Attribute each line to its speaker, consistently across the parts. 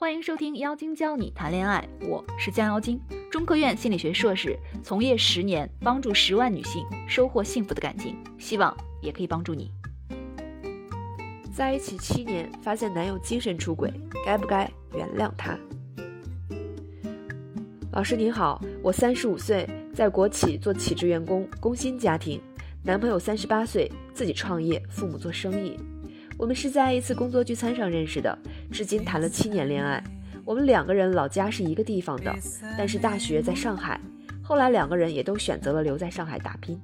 Speaker 1: 欢迎收听妖精教你谈恋爱，我是江妖精，中科院心理学硕士，从业十年，帮助十万女性收获幸福的感情，希望也可以帮助你。
Speaker 2: 在一起七年，发现男友精神出轨，该不该原谅他？老师您好，我三十五岁，在国企做企制员工，工薪家庭。男朋友三十八岁，自己创业，父母做生意。我们是在一次工作聚餐上认识的，至今谈了七年恋爱。我们两个人老家是一个地方的，但是大学在上海。后来两个人也都选择了留在上海打拼。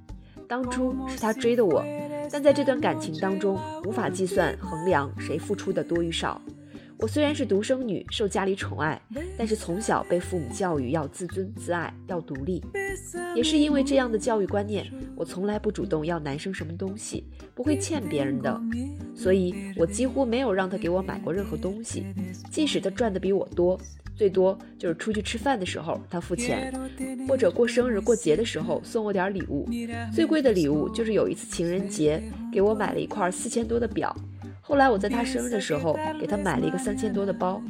Speaker 2: 当初是他追的我，但在这段感情当中，无法计算衡量谁付出的多与少。我虽然是独生女，受家里宠爱，但是从小被父母教育要自尊自爱，要独立。也是因为这样的教育观念，我从来不主动要男生什么东西，不会欠别人的，所以我几乎没有让他给我买过任何东西。即使他赚的比我多，最多就是出去吃饭的时候他付钱，或者过生日过节的时候送我点礼物。最贵的礼物就是有一次情人节给我买了一块四千多的表。后来我在他生日的时候给他买了一个三千多的包。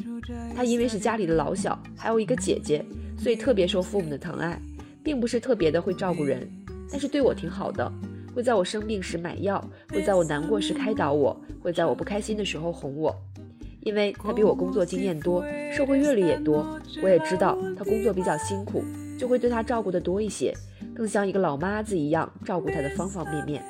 Speaker 2: 他因为是家里的老小，还有一个姐姐，所以特别受父母的疼爱，并不是特别的会照顾人，但是对我挺好的，会在我生病时买药，会在我难过时开导我，会在我不开心的时候哄我。因为他比我工作经验多，社会阅历也多，我也知道他工作比较辛苦，就会对他照顾的多一些，更像一个老妈子一样照顾他的方方面面。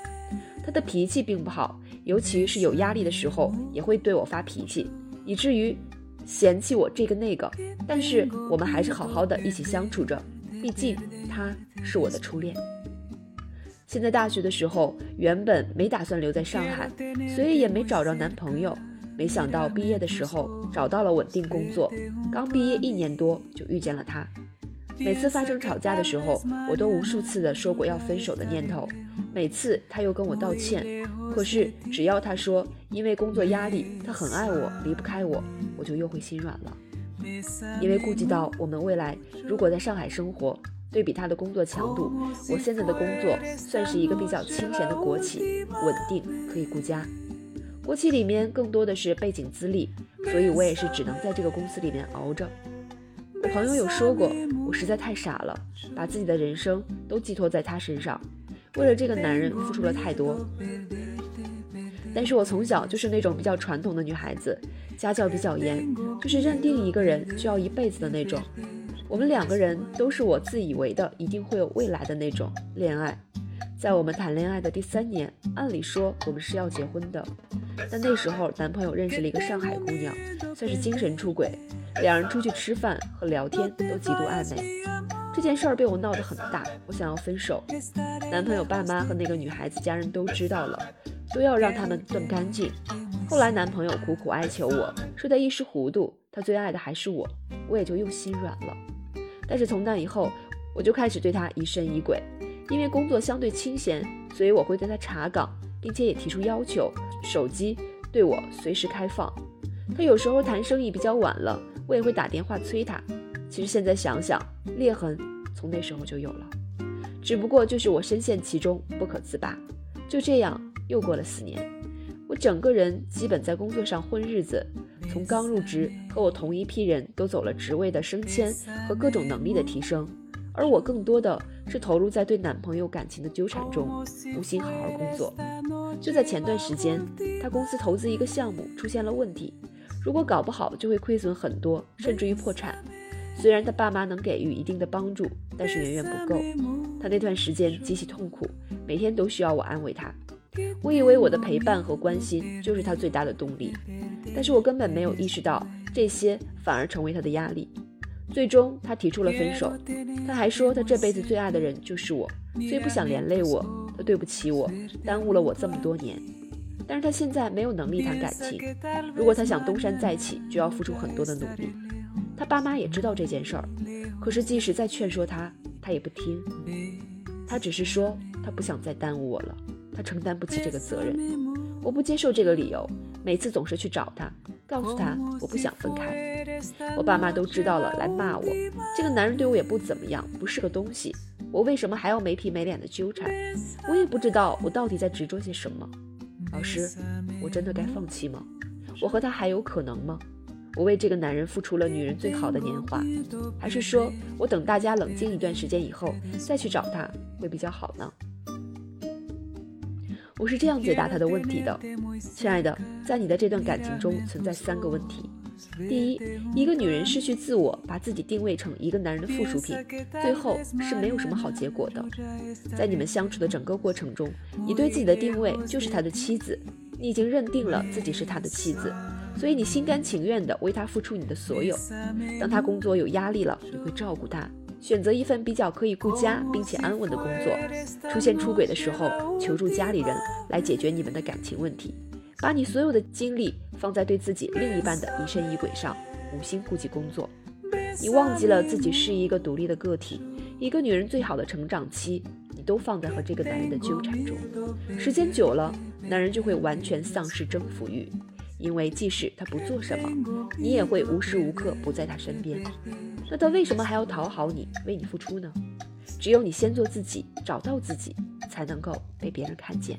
Speaker 2: 他的脾气并不好。尤其是有压力的时候，也会对我发脾气，以至于嫌弃我这个那个。但是我们还是好好的一起相处着，毕竟他是我的初恋。现在大学的时候，原本没打算留在上海，所以也没找着男朋友。没想到毕业的时候找到了稳定工作，刚毕业一年多就遇见了他。每次发生吵架的时候，我都无数次的说过要分手的念头。每次他又跟我道歉，可是只要他说因为工作压力，他很爱我，离不开我，我就又会心软了。因为顾及到我们未来如果在上海生活，对比他的工作强度，我现在的工作算是一个比较清闲的国企，稳定可以顾家。国企里面更多的是背景资历，所以我也是只能在这个公司里面熬着。我朋友有说过，我实在太傻了，把自己的人生都寄托在他身上。为了这个男人付出了太多，但是我从小就是那种比较传统的女孩子，家教比较严，就是认定一个人就要一辈子的那种。我们两个人都是我自以为的一定会有未来的那种恋爱。在我们谈恋爱的第三年，按理说我们是要结婚的，但那时候男朋友认识了一个上海姑娘，算是精神出轨，两人出去吃饭和聊天都极度暧昧。这件事儿被我闹得很大，我想要分手。男朋友爸妈和那个女孩子家人都知道了，都要让他们断干净。后来男朋友苦苦哀求我说他一时糊涂，他最爱的还是我，我也就又心软了。但是从那以后，我就开始对他疑神疑鬼，因为工作相对清闲，所以我会对他查岗，并且也提出要求，手机对我随时开放。他有时候谈生意比较晚了，我也会打电话催他。其实现在想想，裂痕从那时候就有了，只不过就是我深陷其中不可自拔。就这样又过了四年，我整个人基本在工作上混日子，从刚入职和我同一批人都走了职位的升迁和各种能力的提升，而我更多的是投入在对男朋友感情的纠缠中，无心好好工作。就在前段时间，他公司投资一个项目出现了问题，如果搞不好就会亏损很多，甚至于破产。虽然他爸妈能给予一定的帮助，但是远远不够。他那段时间极其痛苦，每天都需要我安慰他。我以为我的陪伴和关心就是他最大的动力，但是我根本没有意识到这些反而成为他的压力。最终他提出了分手，他还说他这辈子最爱的人就是我，所以不想连累我，他对不起我，耽误了我这么多年。但是他现在没有能力谈感情，如果他想东山再起，就要付出很多的努力。他爸妈也知道这件事儿，可是即使再劝说他，他也不听。他只是说他不想再耽误我了，他承担不起这个责任。我不接受这个理由，每次总是去找他，告诉他我不想分开。我爸妈都知道了，来骂我。这个男人对我也不怎么样，不是个东西。我为什么还要没皮没脸的纠缠？我也不知道我到底在执着些什么。老师，我真的该放弃吗？我和他还有可能吗？我为这个男人付出了女人最好的年华，还是说我等大家冷静一段时间以后再去找他会比较好呢？我是这样解答他的问题的，亲爱的，在你的这段感情中存在三个问题。第一，一个女人失去自我，把自己定位成一个男人的附属品，最后是没有什么好结果的。在你们相处的整个过程中，你对自己的定位就是他的妻子，你已经认定了自己是他的妻子，所以你心甘情愿地为他付出你的所有。当他工作有压力了，你会照顾他，选择一份比较可以顾家并且安稳的工作。出现出轨的时候，求助家里人来解决你们的感情问题。把你所有的精力放在对自己另一半的疑神疑鬼上，无心顾及工作。你忘记了自己是一个独立的个体。一个女人最好的成长期，你都放在和这个男人的纠缠中。时间久了，男人就会完全丧失征服欲，因为即使他不做什么，你也会无时无刻不在他身边。那他为什么还要讨好你，为你付出呢？只有你先做自己，找到自己，才能够被别人看见。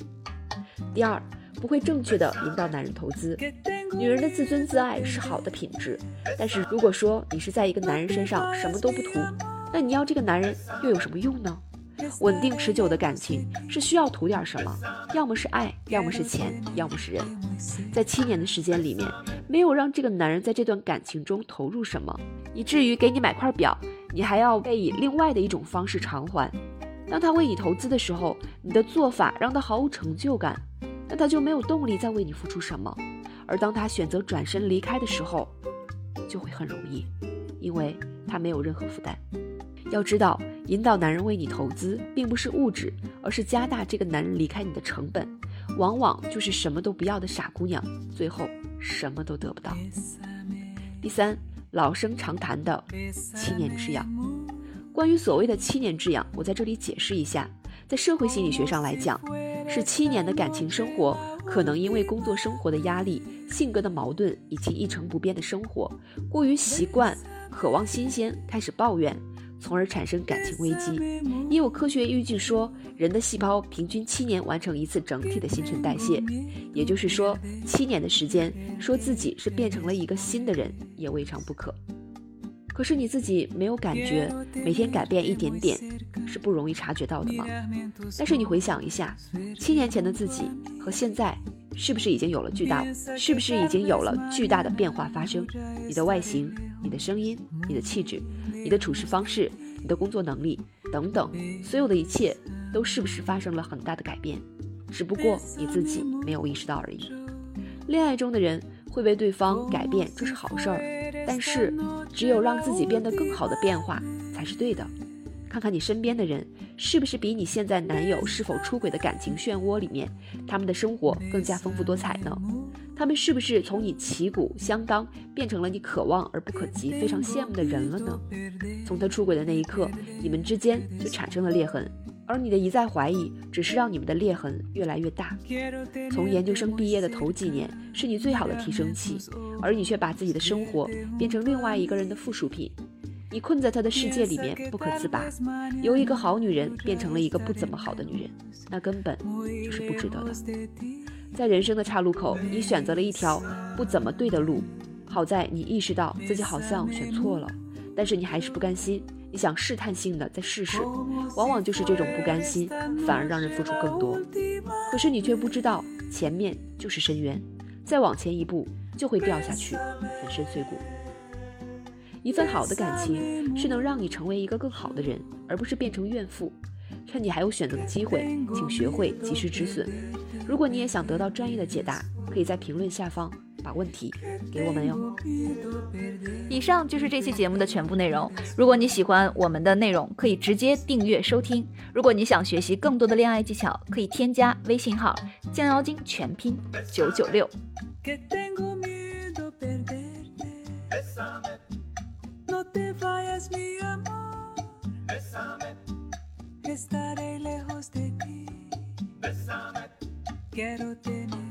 Speaker 2: 第二。不会正确的引导男人投资。女人的自尊自爱是好的品质，但是如果说你是在一个男人身上什么都不图，那你要这个男人又有什么用呢？稳定持久的感情是需要图点什么？要么是爱，要么是钱，要么是人。在七年的时间里面，没有让这个男人在这段感情中投入什么，以至于给你买块表，你还要被以另外的一种方式偿还。当他为你投资的时候，你的做法让他毫无成就感。那他就没有动力再为你付出什么，而当他选择转身离开的时候，就会很容易，因为他没有任何负担。要知道，引导男人为你投资，并不是物质，而是加大这个男人离开你的成本，往往就是什么都不要的傻姑娘，最后什么都得不到。第三，老生常谈的七年之痒。关于所谓的七年之痒，我在这里解释一下，在社会心理学上来讲。是七年的感情生活，可能因为工作生活的压力、性格的矛盾以及一成不变的生活，过于习惯、渴望新鲜，开始抱怨，从而产生感情危机。也有科学依据说，人的细胞平均七年完成一次整体的新陈代谢，也就是说，七年的时间，说自己是变成了一个新的人，也未尝不可。可是你自己没有感觉，每天改变一点点是不容易察觉到的吗？但是你回想一下，七年前的自己和现在，是不是已经有了巨大，是不是已经有了巨大的变化发生？你的外形、你的声音、你的气质、你的处事方式、你的工作能力等等，所有的一切都是不是发生了很大的改变？只不过你自己没有意识到而已。恋爱中的人。会为对方改变，这是好事儿，但是只有让自己变得更好的变化才是对的。看看你身边的人，是不是比你现在男友是否出轨的感情漩涡里面，他们的生活更加丰富多彩呢？他们是不是从你旗鼓相当变成了你可望而不可及、非常羡慕的人了呢？从他出轨的那一刻，你们之间就产生了裂痕。而你的一再怀疑，只是让你们的裂痕越来越大。从研究生毕业的头几年，是你最好的提升期，而你却把自己的生活变成另外一个人的附属品。你困在他的世界里面不可自拔，由一个好女人变成了一个不怎么好的女人，那根本就是不值得的。在人生的岔路口，你选择了一条不怎么对的路，好在你意识到自己好像选错了，但是你还是不甘心。你想试探性的再试试，往往就是这种不甘心，反而让人付出更多。可是你却不知道，前面就是深渊，再往前一步就会掉下去，粉身碎骨。一份好的感情是能让你成为一个更好的人，而不是变成怨妇。趁你还有选择的机会，请学会及时止损。如果你也想得到专业的解答，可以在评论下方。把问题给我们哟。
Speaker 1: 以上就是这期节目的全部内容。如果你喜欢我们的内容，可以直接订阅收听。如果你想学习更多的恋爱技巧，可以添加微信号“降妖精”全拼九九六。te vayas, mi amor. Bésame. Estaré lejos de ti. Bésame. Quiero tener